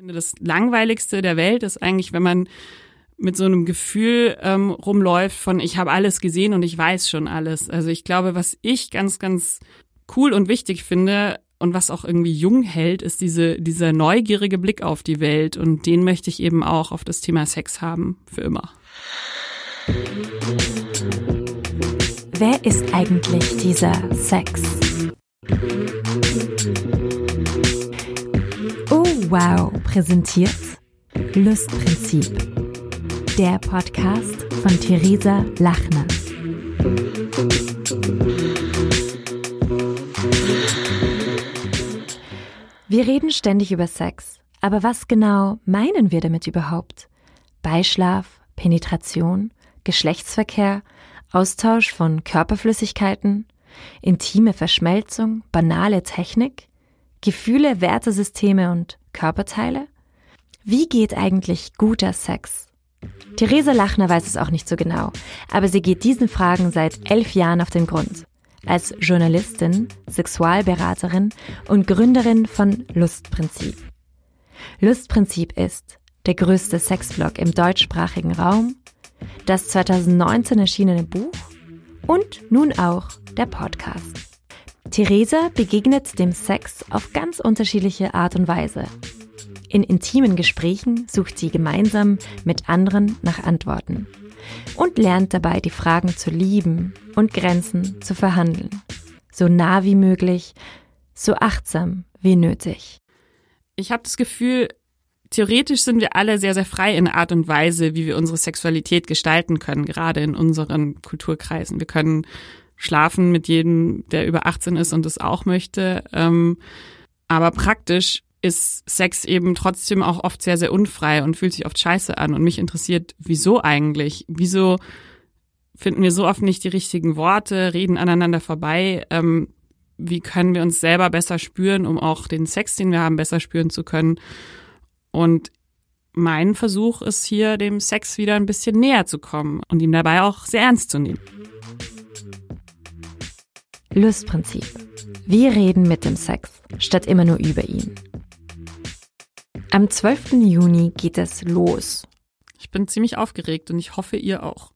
Das Langweiligste der Welt ist eigentlich, wenn man mit so einem Gefühl ähm, rumläuft von ich habe alles gesehen und ich weiß schon alles. Also ich glaube, was ich ganz, ganz cool und wichtig finde und was auch irgendwie jung hält, ist diese, dieser neugierige Blick auf die Welt. Und den möchte ich eben auch auf das Thema Sex haben, für immer. Wer ist eigentlich dieser Sex? Oh wow, präsentiert Lustprinzip. Der Podcast von Theresa Lachner. Wir reden ständig über Sex, aber was genau meinen wir damit überhaupt? Beischlaf, Penetration, Geschlechtsverkehr, Austausch von Körperflüssigkeiten, intime Verschmelzung, banale Technik, Gefühle, Wertesysteme und Körperteile? Wie geht eigentlich guter Sex? Theresa Lachner weiß es auch nicht so genau, aber sie geht diesen Fragen seit elf Jahren auf den Grund als Journalistin, Sexualberaterin und Gründerin von Lustprinzip. Lustprinzip ist der größte Sexblog im deutschsprachigen Raum, das 2019 erschienene Buch und nun auch der Podcast. Theresa begegnet dem Sex auf ganz unterschiedliche Art und Weise. In intimen Gesprächen sucht sie gemeinsam mit anderen nach Antworten und lernt dabei die Fragen zu lieben und Grenzen zu verhandeln. So nah wie möglich, so achtsam wie nötig. Ich habe das Gefühl, theoretisch sind wir alle sehr, sehr frei in der Art und Weise, wie wir unsere Sexualität gestalten können, gerade in unseren Kulturkreisen. Wir können schlafen mit jedem, der über 18 ist und es auch möchte. Ähm, aber praktisch ist Sex eben trotzdem auch oft sehr, sehr unfrei und fühlt sich oft scheiße an. Und mich interessiert, wieso eigentlich? Wieso finden wir so oft nicht die richtigen Worte, reden aneinander vorbei? Ähm, wie können wir uns selber besser spüren, um auch den Sex, den wir haben, besser spüren zu können? Und mein Versuch ist hier, dem Sex wieder ein bisschen näher zu kommen und ihm dabei auch sehr ernst zu nehmen. Lustprinzip. Wir reden mit dem Sex, statt immer nur über ihn. Am 12. Juni geht es los. Ich bin ziemlich aufgeregt und ich hoffe, ihr auch.